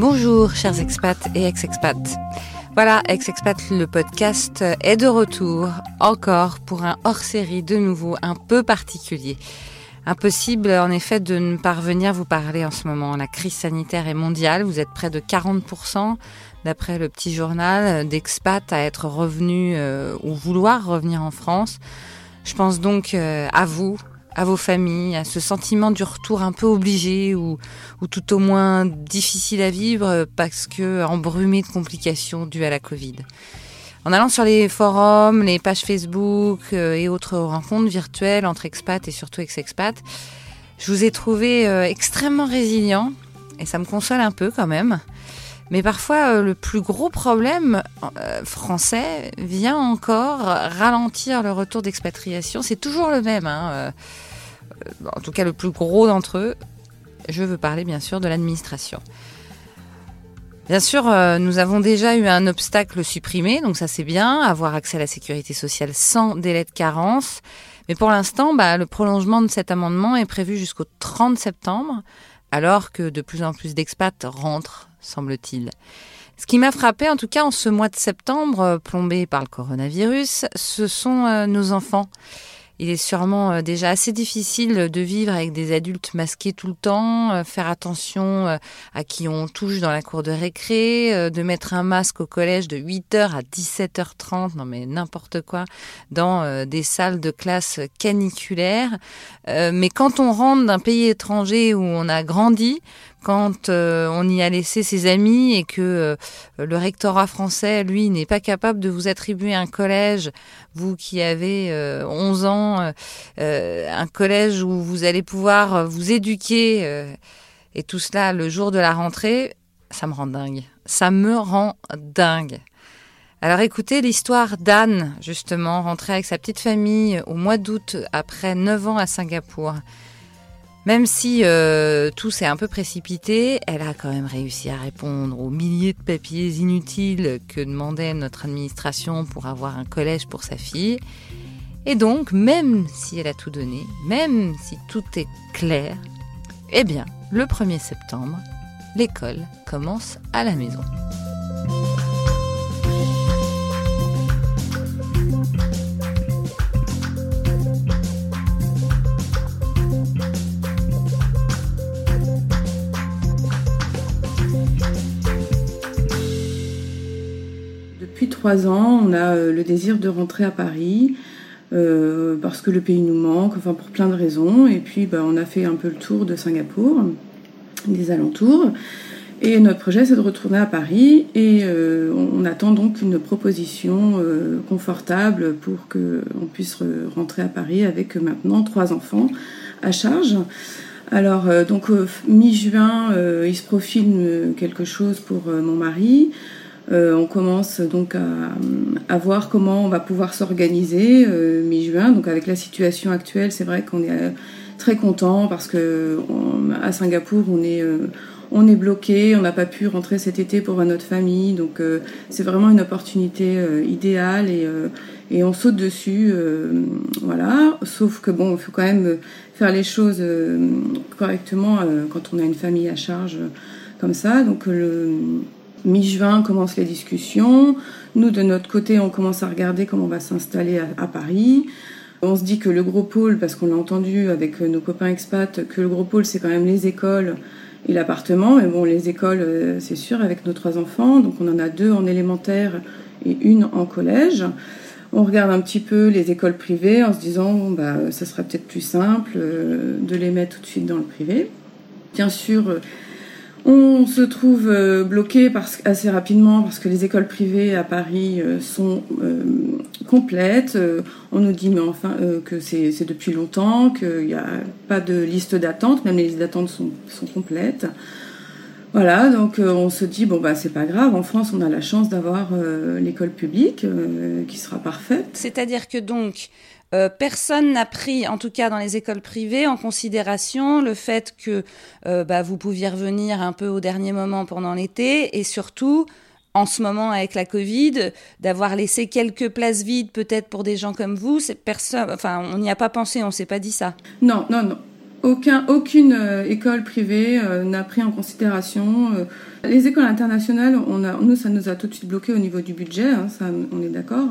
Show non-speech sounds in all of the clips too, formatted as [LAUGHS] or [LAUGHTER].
Bonjour chers expats et ex-expats. Voilà, ex-expat, le podcast est de retour encore pour un hors-série de nouveau un peu particulier. Impossible en effet de ne pas revenir vous parler en ce moment. La crise sanitaire est mondiale, vous êtes près de 40% d'après le petit journal d'expats à être revenus euh, ou vouloir revenir en France. Je pense donc euh, à vous, à vos familles, à ce sentiment du retour un peu obligé ou, ou tout au moins difficile à vivre parce que embrumé de complications dues à la Covid. En allant sur les forums, les pages Facebook euh, et autres rencontres virtuelles entre expats et surtout ex-expats, je vous ai trouvé euh, extrêmement résilient et ça me console un peu quand même. Mais parfois, euh, le plus gros problème français vient encore ralentir le retour d'expatriation. C'est toujours le même. Hein, en tout cas, le plus gros d'entre eux. Je veux parler bien sûr de l'administration. Bien sûr, euh, nous avons déjà eu un obstacle supprimé, donc ça c'est bien, avoir accès à la sécurité sociale sans délai de carence. Mais pour l'instant, bah, le prolongement de cet amendement est prévu jusqu'au 30 septembre, alors que de plus en plus d'expats rentrent, semble-t-il. Ce qui m'a frappé, en tout cas en ce mois de septembre, euh, plombé par le coronavirus, ce sont euh, nos enfants il est sûrement euh, déjà assez difficile de vivre avec des adultes masqués tout le temps, euh, faire attention euh, à qui on touche dans la cour de récré, de mettre un masque au collège de 8h à 17h30, non mais n'importe quoi, dans des salles de classe caniculaires. Mais quand on rentre d'un pays étranger où on a grandi, quand euh, on y a laissé ses amis et que euh, le rectorat français, lui, n'est pas capable de vous attribuer un collège, vous qui avez 11 euh, ans, un collège où vous allez pouvoir vous éduquer, et tout cela le jour de la rentrée, ça me rend dingue. Ça me rend dingue. Alors écoutez l'histoire d'Anne, justement, rentrée avec sa petite famille au mois d'août après 9 ans à Singapour. Même si euh, tout s'est un peu précipité, elle a quand même réussi à répondre aux milliers de papiers inutiles que demandait notre administration pour avoir un collège pour sa fille. Et donc, même si elle a tout donné, même si tout est clair, eh bien, le 1er septembre, l'école commence à la maison. Trois ans, on a euh, le désir de rentrer à Paris. Euh, parce que le pays nous manque, enfin pour plein de raisons. Et puis bah, on a fait un peu le tour de Singapour, des alentours. Et notre projet c'est de retourner à Paris et euh, on attend donc une proposition confortable pour qu'on puisse rentrer à Paris avec maintenant trois enfants à charge. Alors donc mi-juin il se profile quelque chose pour mon mari. Euh, on commence donc à, voir comment on va pouvoir s'organiser euh, mi-juin. Donc avec la situation actuelle, c'est vrai qu'on est euh, très content parce que à Singapour, on est on est bloqué, on n'a pas pu rentrer cet été pour notre famille, donc c'est vraiment une opportunité idéale et, et, on saute dessus, voilà. Sauf que bon, il faut quand même faire les choses correctement quand on a une famille à charge comme ça. Donc le Mi-juin commencent les discussions. Nous, de notre côté, on commence à regarder comment on va s'installer à, Paris. On se dit que le gros pôle, parce qu'on l'a entendu avec nos copains expats, que le gros pôle, c'est quand même les écoles et l'appartement. Mais bon, les écoles, euh, c'est sûr, avec nos trois enfants. Donc on en a deux en élémentaire et une en collège. On regarde un petit peu les écoles privées en se disant, bah, ça serait peut-être plus simple euh, de les mettre tout de suite dans le privé. Bien sûr, on se trouve euh, bloqué assez rapidement parce que les écoles privées à Paris euh, sont euh, complètes. on nous dit mais enfin que c'est depuis longtemps, qu'il n'y a pas de liste d'attente, même les listes d'attente sont, sont, complètes. Voilà, donc on se dit bon bah c'est pas grave. En France, on a la chance d'avoir l'école publique qui sera parfaite. C'est-à-dire que donc euh, personne n'a pris, en tout cas dans les écoles privées, en considération le fait que euh, bah, vous pouviez revenir un peu au dernier moment pendant l'été et surtout, en ce moment avec la Covid, d'avoir laissé quelques places vides peut-être pour des gens comme vous. Personne, enfin, on n'y a pas pensé, on s'est pas dit ça. Non, non, non. Aucun, aucune école privée n'a pris en considération. les écoles internationales, on a, nous, ça nous a tout de suite bloqué au niveau du budget, hein, ça, on est d'accord.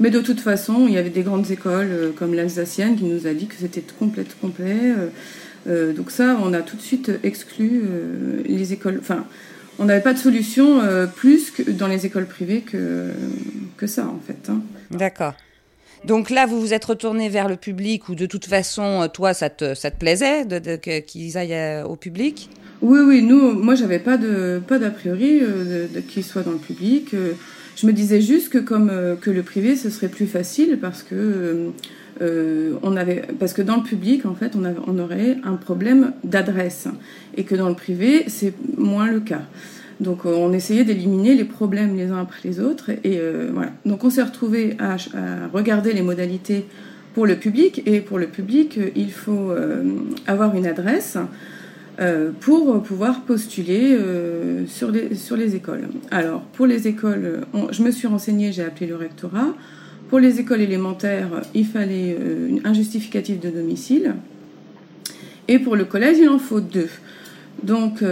Mais de toute façon, il y avait des grandes écoles comme l'Alsacienne qui nous a dit que c'était complet, complet. donc ça, on a tout de suite exclu les écoles. Enfin, on n'avait pas de solution plus que dans les écoles privées que, que ça, en fait. Hein. D'accord. Donc là, vous vous êtes retourné vers le public ou de toute façon, toi, ça te, ça te plaisait de, qu'ils aillent euh, au public? Oui, oui. Nous, moi, j'avais pas de pas d'a priori euh, de, qu'ils soient dans le public. Euh, je me disais juste que comme que le privé, ce serait plus facile parce que on avait parce que dans le public, en fait, on, on aurait un problème d'adresse et que dans le privé, c'est moins le cas. Donc euh, on essayait d'éliminer les problèmes les uns après les autres. Et euh, voilà. Donc on s'est retrouvé à, regarder les modalités pour le public. Et pour le public, il faut euh, avoir une adresse pour pouvoir postuler sur, les, sur les écoles. Alors pour les écoles, je me suis renseignée, j'ai appelé le rectorat. Pour les écoles élémentaires, il fallait un justificatif de domicile. Et pour le collège, il en faut deux. Donc,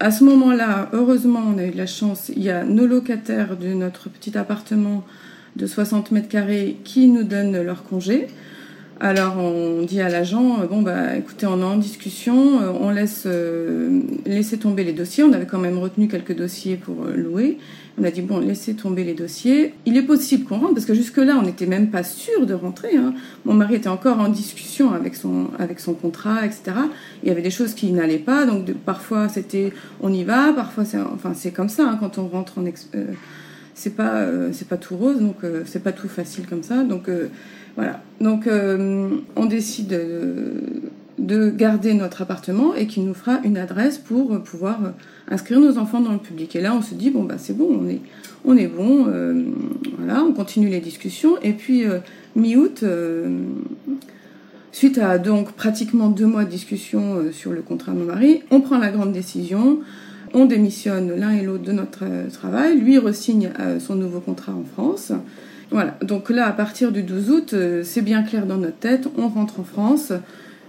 à ce moment-là, heureusement, on a eu de la chance. Il y a nos locataires de notre petit appartement de 60 mètres carrés qui nous donnent leur congé. Alors on dit à l'agent, bon bah écoutez, on est en discussion, euh, on laisse euh, laisser tomber les dossiers. On avait quand même retenu quelques dossiers pour euh, louer. On a dit bon, laissez tomber les dossiers. Il est possible qu'on rentre parce que jusque-là, on n'était même pas sûr de rentrer. Hein. Mon mari était encore en discussion avec son avec son contrat, etc. Il y avait des choses qui n'allaient pas, donc parfois c'était on y va, parfois c'est enfin c'est comme ça hein, quand on rentre en ex, euh, c'est pas euh, pas tout rose, donc euh, c'est pas tout facile comme ça. Donc voilà. Donc on décide de garder notre appartement et qui nous fera une adresse pour pouvoir inscrire nos enfants dans le public. Et là, on se dit, bon, bah, c'est bon, on est, on est bon, euh, voilà, on continue les discussions. Et puis, euh, mi-août, euh, suite à donc pratiquement deux mois de discussion sur le contrat de mon mari, on prend la grande décision, on démissionne l'un et l'autre de notre travail, lui resigne son nouveau contrat en France. Voilà, donc là, à partir du 12 août, c'est bien clair dans notre tête, on rentre en France.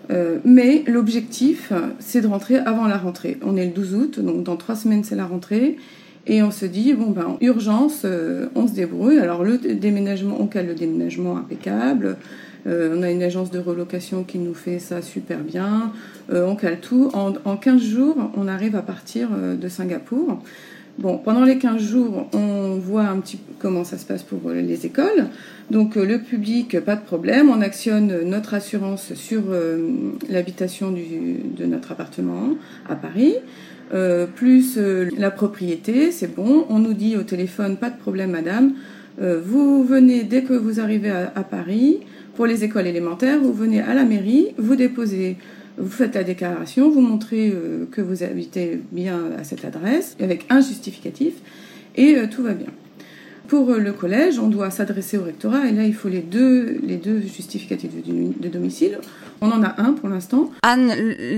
Euh, mais l'objectif, c'est de rentrer avant la rentrée. On est le 12 août, donc dans trois semaines, c'est la rentrée. Et on se dit, bon, ben, en urgence, euh, on se débrouille. Alors, le déménagement, on cale le déménagement impeccable. Euh, on a une agence de relocation qui nous fait ça super bien. on cale tout. En, en, 15 jours, on arrive à partir de Singapour. Bon, pendant les 15 jours, on voit un petit peu comment ça se passe pour les écoles. Donc euh, le public, pas de problème, on actionne notre assurance sur euh, l'habitation de notre appartement à Paris. Euh, plus la propriété, c'est bon. On nous dit au téléphone, pas de problème, madame. vous venez dès que vous arrivez à, Paris pour les écoles élémentaires, vous venez à la mairie, vous déposez vous faites la déclaration, vous montrez euh, que vous habitez bien à cette adresse avec un justificatif et euh, tout va bien. Pour euh, le collège, on doit s'adresser au rectorat et là il faut les deux, les deux justificatifs de, domicile. On en a un pour l'instant. Anne,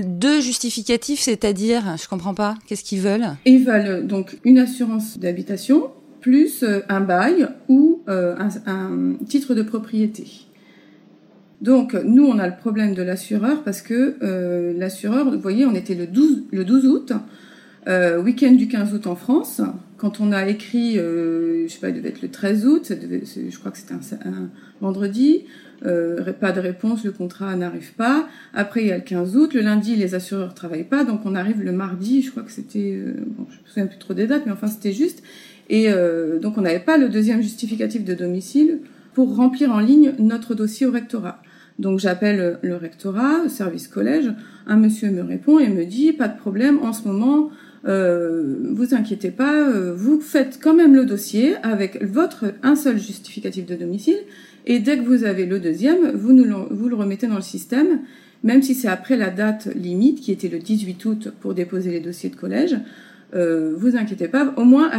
deux justificatifs, c'est-à-dire, je comprends pas, qu'est-ce qu'ils veulent? Ils veulent donc une assurance d'habitation plus un bail ou un titre de propriété. Donc, nous, on a le problème de l'assureur parce que euh, l'assureur, vous voyez, on était le 12, le 12 août, euh, week-end du 15 août en France. Quand on a écrit, euh, je sais pas, il devait être le 13 août, je crois que c'était un, vendredi, euh, pas de réponse, le contrat n'arrive pas. Après, il y a le 15 août, le lundi, les assureurs travaillent pas, donc on arrive le mardi, je crois que c'était, euh, bon, je me souviens plus trop des dates, mais enfin c'était juste. Et donc on n'avait pas le deuxième justificatif de domicile pour remplir en ligne notre dossier au rectorat. Donc j'appelle le rectorat, service collège, un monsieur me répond et me dit pas de problème en ce moment, euh, vous inquiétez pas, euh, vous faites quand même le dossier avec votre un seul justificatif de domicile et dès que vous avez le deuxième, vous nous le, vous le remettez dans le système, même si c'est après la date limite qui était le 18 août pour déposer les dossiers de collège. Euh, vous inquiétez pas, au moins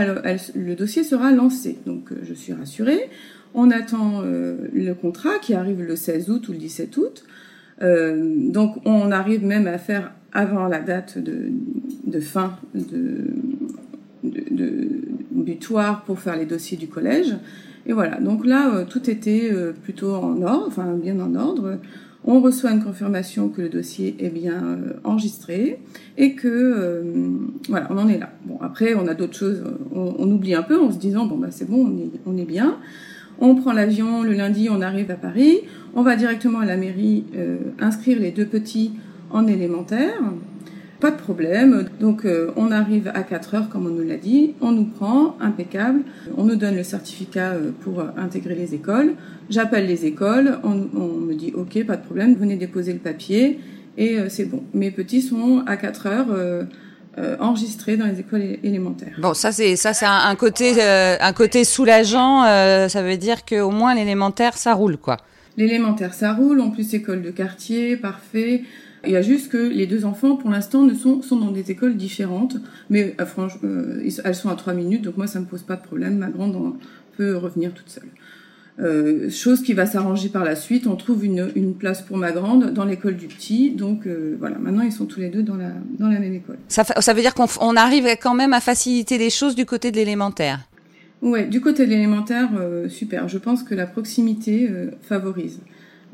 le dossier sera lancé. Donc euh, je suis rassurée. On attend euh, le contrat qui arrive le 16 août ou le 17 août. Euh, donc on arrive même à faire avant la date de, fin de, butoir pour faire les dossiers du collège. Et voilà, donc là, tout était plutôt en ordre, enfin bien en ordre. On reçoit une confirmation que le dossier est bien euh, enregistré et que euh, voilà, on en est là. Bon, après, on a d'autres choses, on, oublie un peu en se disant bon bah c'est bon, on est, on est bien. On prend l'avion le lundi, on arrive à Paris, on va directement à la mairie euh, inscrire les deux petits en élémentaire. Pas de problème. Donc euh, on arrive à 4 heures comme on nous l'a dit, on nous prend, impeccable, on nous donne le certificat euh, pour intégrer les écoles. J'appelle les écoles, on, me dit ok, pas de problème, venez déposer le papier et euh, c'est bon. Mes petits sont à 4 heures. enregistrés dans les écoles élémentaires. Bon, ça c'est ça c'est un, côté un côté soulageant. ça veut dire qu'au moins l'élémentaire ça roule quoi. L'élémentaire ça roule. En plus école de quartier, parfait. Il y a juste que les deux enfants, pour l'instant, ne sont, sont dans des écoles différentes, mais euh, franchement, euh, elles sont à trois minutes, donc moi, ça me pose pas de problème. Ma grande peut revenir toute seule. Euh, chose qui va s'arranger par la suite. On trouve une, une, place pour ma grande dans l'école du petit. Donc euh, voilà, maintenant ils sont tous les deux dans la, dans la même école. Ça, ça veut dire qu'on arrive quand même à faciliter les choses du côté de l'élémentaire Ouais, du côté de l'élémentaire, super. Je pense que la proximité favorise.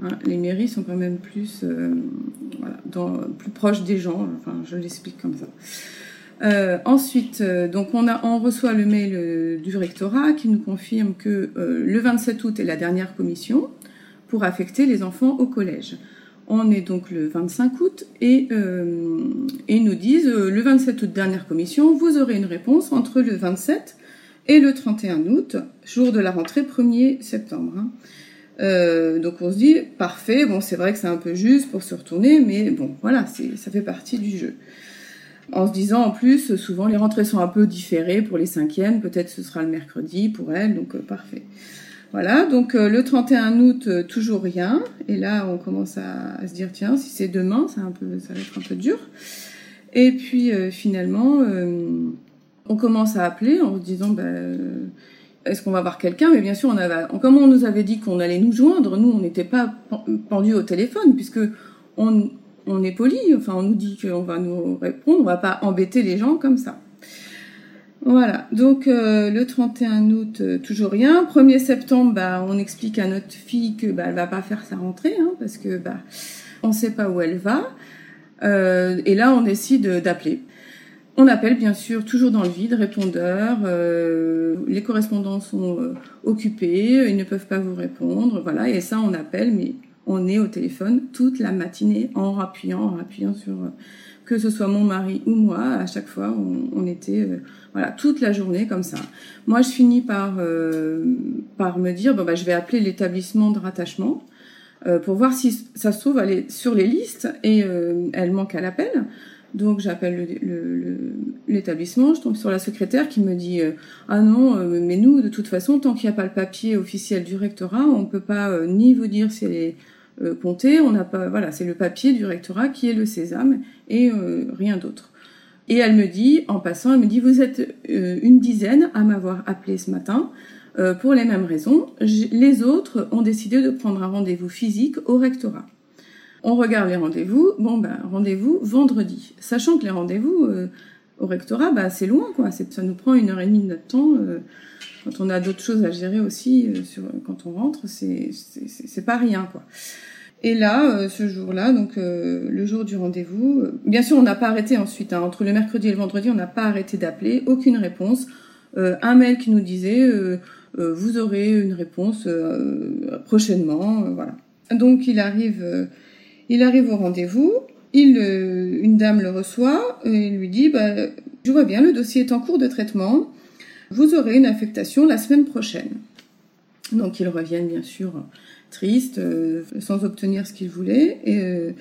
Hein, les mairies sont quand même plus, euh, voilà, dans, plus proches des gens. Enfin, je l'explique comme ça. Euh, ensuite, euh, donc on, a, on reçoit le mail euh, du rectorat qui nous confirme que le 27 août est la dernière commission pour affecter les enfants au collège. On est donc le 25 août et, et ils nous disent le 27 août dernière commission, vous aurez une réponse entre le 27 et le 31 août, jour de la rentrée 1er septembre. Hein. Euh, donc on se dit parfait, bon c'est vrai que c'est un peu juste pour se retourner, mais bon voilà, ça fait partie du jeu. En se disant en plus, souvent les rentrées sont un peu différées pour les cinquièmes, peut-être ce sera le mercredi pour elles, donc euh, parfait. Voilà, donc euh, le 31 août, toujours rien, et là on commence à, se dire tiens, si c'est demain, ça, va être un peu dur. Et puis finalement, on commence à appeler en se disant ben est-ce qu'on va voir quelqu'un? Mais bien sûr, on avait, comme on nous avait dit qu'on allait nous joindre, nous, on n'était pas pendus au téléphone, puisque on, on est poli, enfin, on nous dit qu'on va nous répondre, on va pas embêter les gens comme ça. Voilà, donc euh, le 31 août, euh, toujours rien. 1er septembre, bah, on explique à notre fille que bah, elle va pas faire sa rentrée, hein, parce que bah, on sait pas où elle va. Euh, et là, on décide d'appeler. On appelle bien sûr toujours dans le vide, répondeur, euh, les correspondants sont euh, occupés, ils ne peuvent pas vous répondre, voilà, et ça on appelle, mais on est au téléphone toute la matinée en rappuyant, en rappuyant sur euh, que ce soit mon mari ou moi, à chaque fois on, était voilà toute la journée comme ça. Moi je finis par par me dire bon bah je vais appeler l'établissement de rattachement pour voir si ça se trouve sur les listes et elle manque à l'appel. Donc j'appelle l'établissement, je tombe sur la secrétaire qui me dit euh, ah non euh, mais nous de toute façon tant qu'il n'y a pas le papier officiel du rectorat on peut pas euh, ni vous dire si elle est comptée, on n'a pas voilà c'est le papier du rectorat qui est le sésame et rien d'autre. Et elle me dit en passant elle me dit vous êtes une dizaine à m'avoir appelé ce matin pour les mêmes raisons. les autres ont décidé de prendre un rendez-vous physique au rectorat. On regarde les rendez-vous. Bon, ben, rendez-vous vendredi. Sachant que les rendez-vous euh, au rectorat, bah, c'est loin, quoi. Ça nous prend une heure et demie de temps. Euh, quand on a d'autres choses à gérer aussi, euh, quand on rentre, c'est, pas rien, quoi. Et là, ce jour-là, donc le jour du rendez-vous, bien sûr, on n'a pas arrêté ensuite. Hein, entre le mercredi et le vendredi, on n'a pas arrêté d'appeler, aucune réponse. un mail qui nous disait vous aurez une réponse prochainement, voilà. Donc il arrive il arrive au rendez-vous, il, euh, une dame le reçoit et lui dit bah, Je vois bien, le dossier est en cours de traitement, vous aurez une affectation la semaine prochaine. Donc ils reviennent bien sûr tristes, euh, sans obtenir ce qu'ils voulaient. Et euh,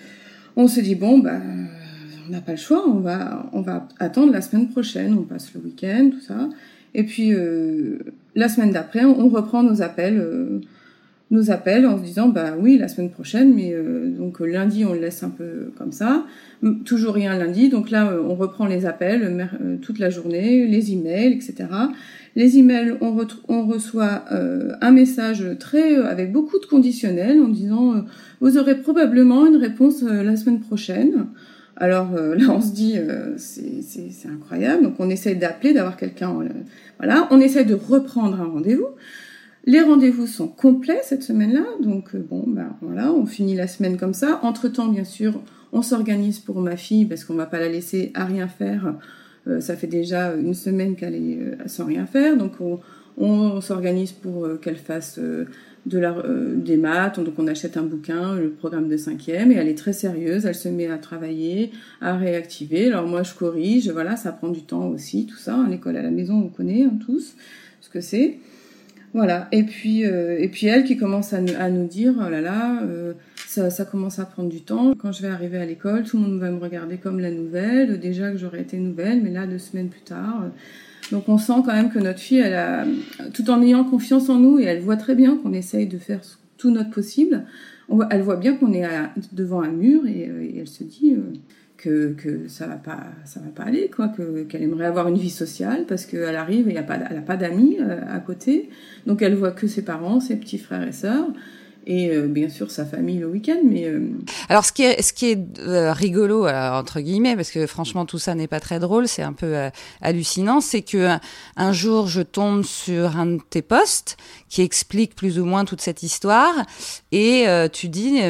on se dit Bon, bah, on n'a pas le choix, on va, on va attendre la semaine prochaine, on passe le week-end, tout ça. Et puis la semaine d'après, on reprend nos appels nous appelle en se disant bah oui la semaine prochaine mais euh, donc lundi on le laisse un peu comme ça. Toujours rien lundi donc là euh, on reprend les appels euh, toute la journée les emails etc les emails on, on reçoit un message très avec beaucoup de conditionnels en disant vous aurez probablement une réponse la semaine prochaine alors là on se dit c'est incroyable. Donc on essaie d'appeler d'avoir quelqu'un voilà. On essaie de reprendre un rendez-vous Les rendez-vous sont complets cette semaine-là, donc bon, ben voilà, on finit la semaine comme ça. Entre-temps, bien sûr, on s'organise pour ma fille parce qu'on va pas la laisser à rien faire. ça fait déjà une semaine qu'elle est sans rien faire, donc on, s'organise pour qu'elle fasse de la, euh, des maths, donc on achète un bouquin, le programme de cinquième, et elle est très sérieuse, elle se met à travailler, à réactiver. Alors moi je corrige, voilà, ça prend du temps aussi, tout ça. Hein, l'école à la maison, on connaît hein, tous ce que c'est. Voilà. Et puis, euh, et puis elle qui commence à, nous dire, oh là là, euh, ça, commence à prendre du temps. Quand je vais arriver à l'école, tout le monde va me regarder comme la nouvelle. Déjà que j'aurais été nouvelle, mais là deux semaines plus tard. Donc on sent quand même que notre fille, elle a, tout en ayant confiance en nous, et elle voit très bien qu'on essaye de faire tout notre possible, elle voit bien qu'on est devant un mur et, euh, elle se dit euh, que, que ça va pas ça va pas aller quoi qu'elle aimerait avoir une vie sociale parce qu'elle arrive et elle a pas elle a pas d'amis euh, à côté. Donc elle voit que ses parents ses petits frères et sœurs et euh, bien sûr sa famille le week-end. Mais euh, alors ce qui est ce qui est euh, rigolo entre guillemets parce que franchement tout ça n'est pas très drôle, c'est un peu hallucinant, c'est que un, jour je tombe sur un de tes posts qui explique plus ou moins toute cette histoire et tu dis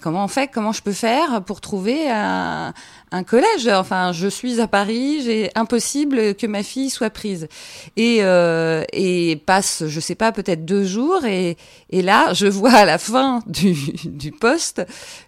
comment on fait, comment je peux faire pour trouver un un collège. Enfin, je suis à Paris, j'ai impossible que ma fille soit prise. Et, euh, et passe, je sais pas, peut-être deux jours, et, et là, je [LAUGHS] vois à la fin du, du post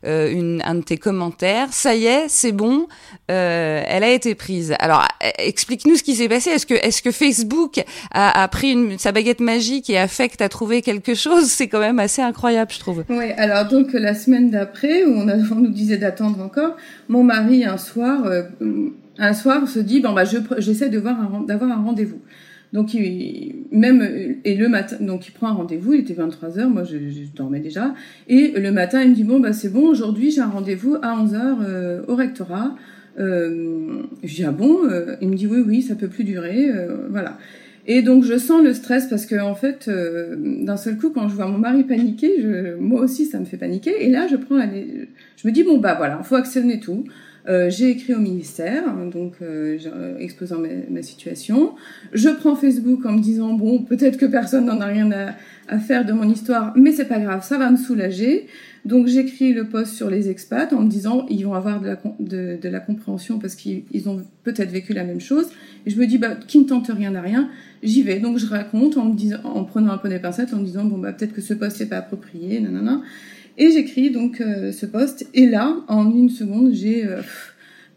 euh, une, un de tes commentaires. Ça y est, c'est bon, euh, elle a été prise. Alors, explique-nous ce qui s'est passé. Est-ce que, est-ce que Facebook a, a pris une, sa baguette magique et a fait que tu as trouvé quelque chose? C'est quand même assez incroyable, je trouve. Oui, alors donc la semaine d'après, où on, a, on nous disait d'attendre encore, mon mari un soir, euh, un soir se dit bon bah je j'essaie voir d'avoir un rendez-vous. Donc il, même et le matin donc il prend un rendez-vous, il était 23 h moi je, dormais déjà et le matin il me dit bon bah c'est bon aujourd'hui j'ai un rendez-vous à 11 h euh, au rectorat. Euh, je dis ah bon il me dit oui oui ça peut plus durer voilà. Et donc je sens le stress parce que en fait, d'un seul coup, quand je vois mon mari paniquer, je, moi aussi ça me fait paniquer. Et là, je prends, la, je me dis bon bah voilà, faut actionner tout. Euh, j'ai écrit au ministère, donc euh, euh, exposant ma, situation. Je prends Facebook en me disant bon, peut-être que personne n'en a rien à, à, faire de mon histoire, mais c'est pas grave, ça va me soulager. Donc j'écris le post sur les expats en me disant ils vont avoir de la, de, de la compréhension parce qu'ils ont peut-être vécu la même chose. Et je me dis bah qui ne tente rien n'a rien, j'y vais. Donc je raconte en me disant, en prenant un peu des pincettes, en me disant bon bah peut-être que ce post n'est pas approprié, nanana. Et j'écris donc euh, ce poste. Et là, en une seconde, j'ai euh,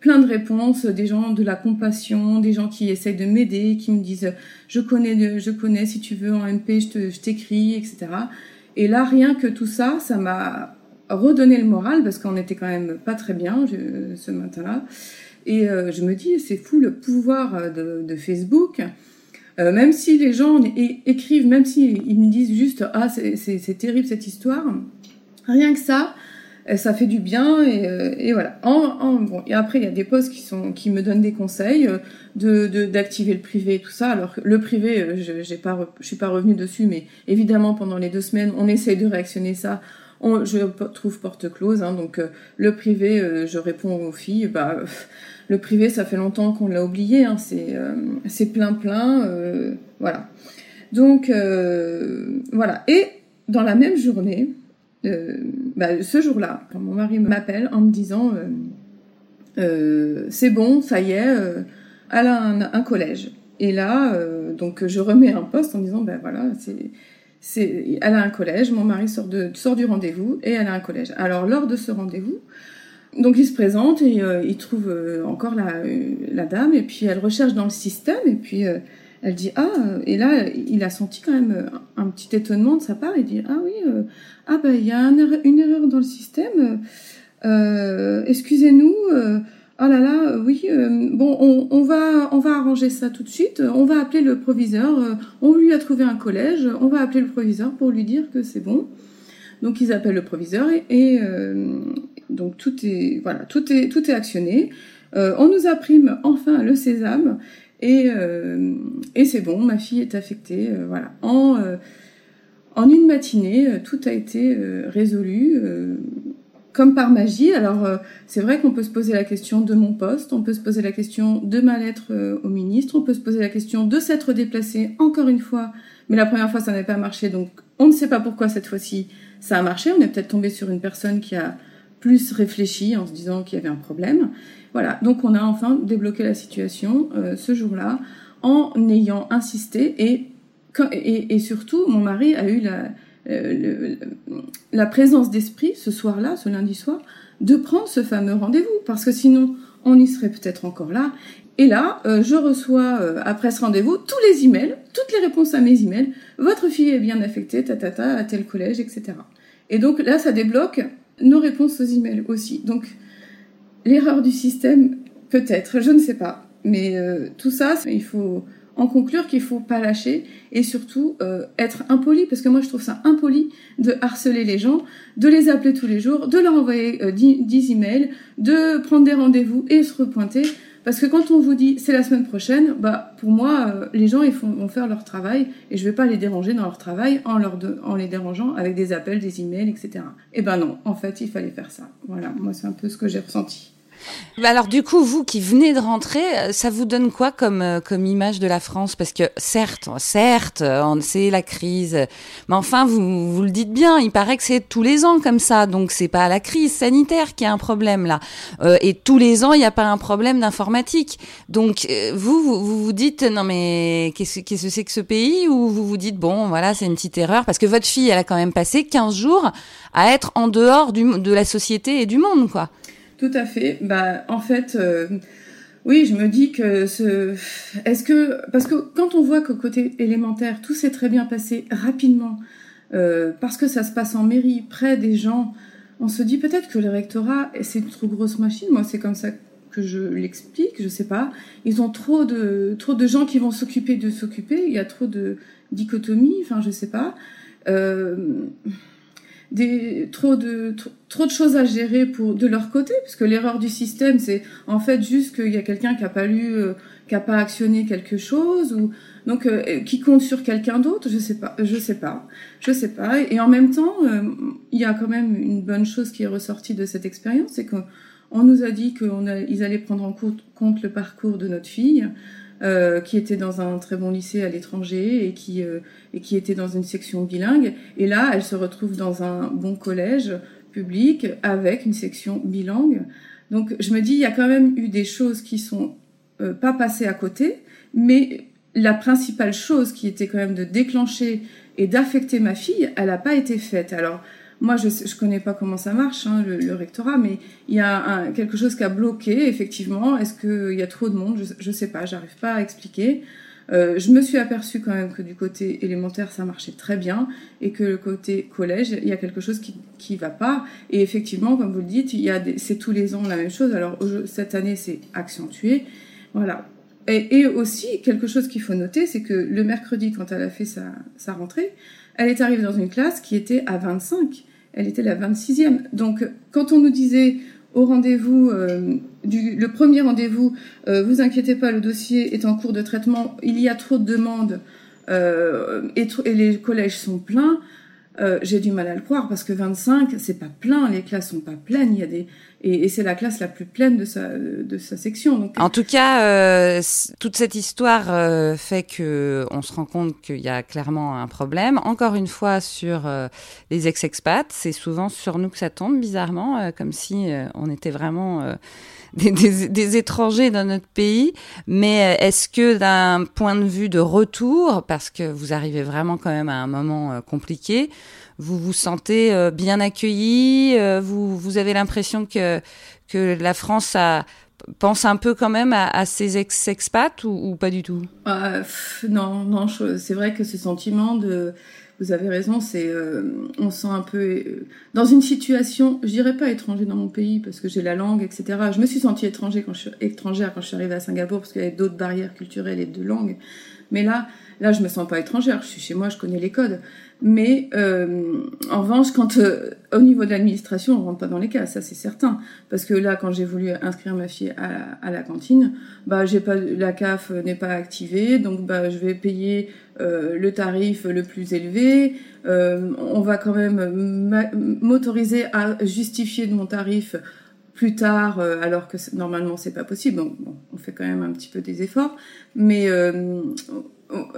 plein de réponses, des gens de la compassion, des gens qui essayent de m'aider, qui me disent je connais, je connais, si tu veux en MP, je t'écris, etc. Et là, rien que tout ça, ça m'a redonné le moral parce qu'on était quand même pas très bien ce matin-là. Et euh, je me dis, c'est fou le pouvoir de, Facebook. Même si les gens écrivent, même s'ils ils me disent juste ah c'est terrible cette histoire, Rien que ça, euh, ça fait du bien et, euh, et voilà. Bon, et après il y a des postes qui sont qui me donnent des conseils euh, d'activer le privé tout ça. Alors le privé, je je suis pas revenue dessus, mais évidemment pendant les deux semaines on essaye de réactionner ça. Je trouve porte close, hein, donc le privé, je réponds aux filles, bah [LAUGHS] le privé ça fait longtemps qu'on l'a oublié, hein, c'est plein plein, voilà. Donc voilà. Et dans la même journée, euh, bah, ce jour-là, quand mon mari m'appelle en me disant euh, euh, c'est bon, ça y est, elle a un, collège. Et là, donc je remets un poste en disant ben voilà, c'est c'est, elle a un collège, mon mari sort, de, sort du rendez-vous et elle a un collège. Alors lors de ce rendez-vous, donc il se présente et il trouve encore la, la, dame et puis elle recherche dans le système et puis elle dit ah et là il a senti quand même un petit étonnement de sa part. Il dit ah oui ah ben il y a une erreur dans le système. Euh, excusez-nous. Euh, oh là là, oui. Euh, bon, on, va on va arranger ça tout de suite. On va appeler le proviseur. on lui a trouvé un collège. On va appeler le proviseur pour lui dire que c'est bon. Donc ils appellent le proviseur et, donc tout est voilà tout est tout est actionné. on nous imprime enfin le sésame et, euh, et c'est bon, ma fille est affectée. Euh, voilà. En, euh, en une matinée, tout a été résolu. comme par magie. Alors, euh, c'est vrai qu'on peut se poser la question de mon poste, on peut se poser la question de ma lettre au ministre, on peut se poser la question de s'être déplacé encore une fois, mais la première fois, ça n'avait pas marché, donc on ne sait pas pourquoi cette fois-ci ça a marché. On est peut-être tombé sur une personne qui a plus réfléchi en se disant qu'il y avait un problème. Voilà, donc on a enfin débloqué la situation euh, ce jour-là en ayant insisté et, et, surtout, mon mari a eu la, euh, la présence d'esprit ce soir-là, ce lundi soir, de prendre ce fameux rendez-vous, parce que sinon on y serait peut-être encore là. Et là, euh, je reçois euh, après ce rendez-vous tous les emails, toutes les réponses à mes emails. Votre fille est bien affectée, ta, ta, ta à tel collège, etc. Et donc là, ça débloque nos réponses aux emails aussi. Donc l'erreur du système, peut-être, je ne sais pas. Mais tout ça, il faut en conclure qu'il faut pas lâcher et surtout euh, être impoli parce que moi je trouve ça impoli de harceler les gens, de les appeler tous les jours, de leur envoyer euh, 10, emails, de prendre des rendez-vous et se repointer parce que quand on vous dit c'est la semaine prochaine, bah pour moi euh, les gens ils vont faire leur travail et je vais pas les déranger dans leur travail en en les dérangeant avec des appels, des emails, etc. Et eh ben non, en fait il fallait faire ça. Voilà, moi c'est un peu ce que j'ai ressenti. Bah alors du coup, vous qui venez de rentrer, euh, ça vous donne quoi comme euh, comme image de la France? Parce que certes, certes, on sait la crise, mais enfin vous vous le dites bien, il paraît que c'est tous les ans comme ça, donc c'est pas la crise sanitaire qui a un problème là, euh, et tous les ans il n'y a pas un problème d'informatique. Donc vous, vous vous dites non mais qu'est-ce qu'est-ce que c'est que ce pays? Ou vous vous dites bon voilà c'est une petite erreur parce que votre fille elle a quand même passé 15 jours à être en dehors du, de la société et du monde quoi. Tout à fait. Bah, en fait, euh, oui, je me dis que ce, est-ce que, parce que quand on voit qu'au côté élémentaire, tout s'est très bien passé rapidement, euh, parce que ça se passe en mairie, près des gens, on se dit peut-être que le rectorat, c'est une trop grosse machine. Moi, c'est comme ça que je l'explique, je sais pas. Ils ont trop de, trop de gens qui vont s'occuper de s'occuper. Il y a trop de dichotomie. Enfin, je sais pas. Euh, des, trop de trop, de choses à gérer pour de leur côté parce que l'erreur du système c'est en fait juste qu'il y a quelqu'un qui a pas lu euh, qui a pas actionné quelque chose ou donc euh, qui compte sur quelqu'un d'autre je sais pas je sais pas je sais pas. Et en même temps euh, il y a quand même une bonne chose qui est ressortie de cette expérience c'est qu'on nous a dit qu'ils allaient prendre en compte le parcours de notre fille euh, qui était dans un très bon lycée à l'étranger et qui euh, et qui était dans une section bilingue. Et là, elle se retrouve dans un bon collège public avec une section bilingue. Donc, je me dis, il y a quand même eu des choses qui sont euh, pas passées à côté, mais la principale chose qui était quand même de déclencher et d'affecter ma fille, elle n'a pas été faite. Alors, moi, je ne connais pas comment ça marche, hein, le, rectorat, mais il y a quelque chose qui a bloqué, effectivement. Est-ce qu'il y a trop de monde? Je ne sais pas, j'arrive pas à expliquer. Euh, je me suis aperçue quand même que du côté élémentaire, ça marchait très bien et que le côté collège, il y a quelque chose qui qui va pas. Et effectivement, comme vous le dites, il y a c'est tous les ans la même chose. Alors cette année, c'est accentué. Voilà. Et, et, aussi, quelque chose qu'il faut noter, c'est que le mercredi, quand elle a fait sa, sa rentrée, elle est arrivée dans une classe qui était à 25 elle était la 26e. Donc, quand on nous disait au rendez-vous, euh, le premier rendez-vous, euh, vous inquiétez pas, le dossier est en cours de traitement, il y a trop de demandes euh, et, et, les collèges sont pleins, j'ai du mal à le croire parce que 25, c'est pas plein, les classes sont pas pleines, il y a des et, c'est la classe la plus pleine de sa de sa section. En tout cas, euh, toute cette histoire euh, fait que on se rend compte qu'il y a clairement un problème. Encore une fois sur euh, les ex-expats, c'est souvent sur nous que ça tombe bizarrement, comme si on était vraiment [LAUGHS] des, étrangers dans notre pays. Mais est-ce que d'un point de vue de retour, parce que vous arrivez vraiment quand même à un moment compliqué, vous vous sentez euh, bien accueilli euh, vous, avez l'impression que, la France pense un peu quand même à, à ses ex-expats ou, pas du tout? Euh, Non, non, c'est vrai que ce sentiment de vous avez raison, c'est euh, on sent un peu euh, dans une situation, je dirais pas étranger dans mon pays parce que j'ai la langue, etc. Je me suis sentie étranger quand je étrangère quand je suis arrivée à Singapour parce qu'il y avait d'autres barrières culturelles et de langue. Mais là, là, je me sens pas étrangère. Je suis chez moi, je connais les codes. Mais euh, en revanche, quand euh, au niveau de l'administration, on rentre pas dans les cas, ça c'est certain. Parce que là, quand j'ai voulu inscrire ma fille à la, cantine, bah j'ai pas la CAF n'est pas activée, donc bah je vais payer euh, le tarif le plus élevé. Euh, on va quand même m'autoriser à justifier de mon tarif plus tard, euh, alors que normalement c'est pas possible. Bon, on fait quand même un petit peu des efforts, mais euh,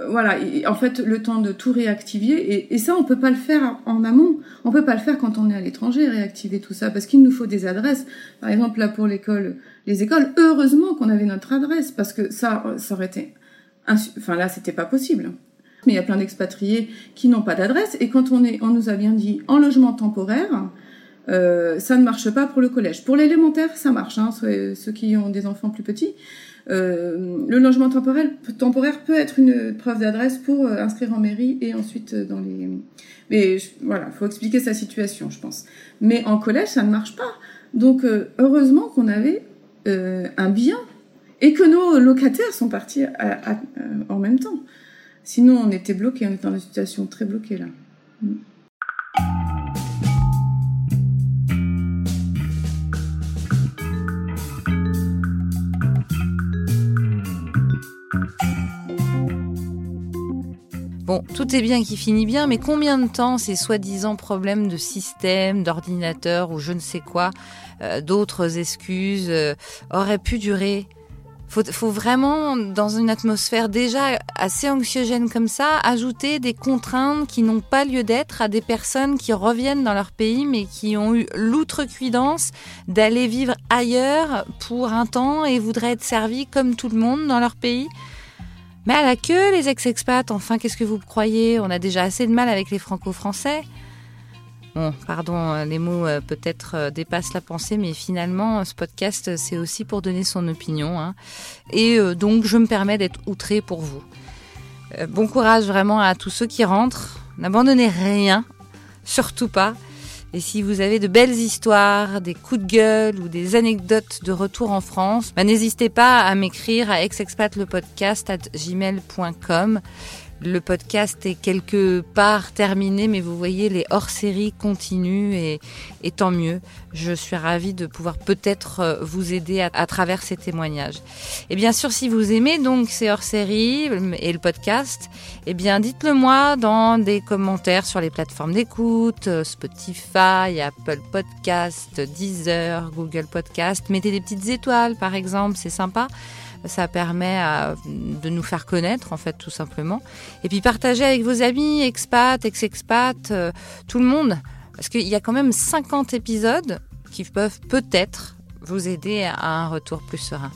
voilà. en fait, le temps de tout réactiver et, et, ça, on peut pas le faire en amont. On peut pas le faire quand on est à l'étranger, réactiver tout ça, parce qu'il nous faut des adresses. Par exemple, là pour l'école, les écoles, heureusement qu'on avait notre adresse, parce que ça, ça aurait été, enfin là, c'était pas possible. Mais il y a plein d'expatriés qui n'ont pas d'adresse et quand on est, on nous a bien dit en logement temporaire. Euh, ça ne marche pas pour le collège. Pour l'élémentaire, ça marche, hein, ceux, qui ont des enfants plus petits. Euh, le logement temporaire, peut être une preuve d'adresse pour euh, inscrire en mairie et ensuite euh, dans les. Mais voilà, faut expliquer sa situation, je pense. Mais en collège, ça ne marche pas. Donc heureusement qu'on avait un bien et que nos locataires sont partis en même temps. Sinon, on était bloqué, on était dans une situation très bloquée là. Mm. Bon, tout est bien qui finit bien, mais combien de temps ces soi-disant problèmes de système, d'ordinateur ou je ne sais quoi, euh, d'autres excuses euh, auraient pu durer? Faut, faut vraiment, dans une atmosphère déjà assez anxiogène comme ça, ajouter des contraintes qui n'ont pas lieu d'être à des personnes qui reviennent dans leur pays mais qui ont eu l'outrecuidance d'aller vivre ailleurs pour un temps et voudraient être servis comme tout le monde dans leur pays? Mais à la queue, les ex-expats, enfin, qu'est-ce que vous croyez? On a déjà assez de mal avec les franco-français. Bon, pardon, euh, les mots euh, peut-être euh, dépassent la pensée, mais finalement, ce podcast, c'est aussi pour donner son opinion. Hein. Et donc, je me permets d'être outré pour vous. Bon courage vraiment à tous ceux qui rentrent. N'abandonnez rien, surtout pas. Et si vous avez de belles histoires, des coups de gueule ou des anecdotes de retour en France, bah, n'hésitez pas à m'écrire à exexpatlepodcast.gmail.com. Le podcast est quelque part terminé, mais vous voyez, les hors-séries continuent et, tant mieux. Je suis ravie de pouvoir peut-être euh, vous aider à, travers ces témoignages. Et bien sûr, si vous aimez donc ces hors-séries et le podcast, eh bien, dites-le moi dans des commentaires sur les plateformes d'écoute, euh, Spotify, Apple Podcast, Deezer, Google Podcast. Mettez des petites étoiles, par exemple, c'est sympa ça permet de nous faire connaître en fait tout simplement. Et puis partager avec vos amis, expats, ex-expats, euh, tout le monde, parce qu'il y a quand même 50 épisodes qui peuvent peut-être vous aider à un retour plus serein.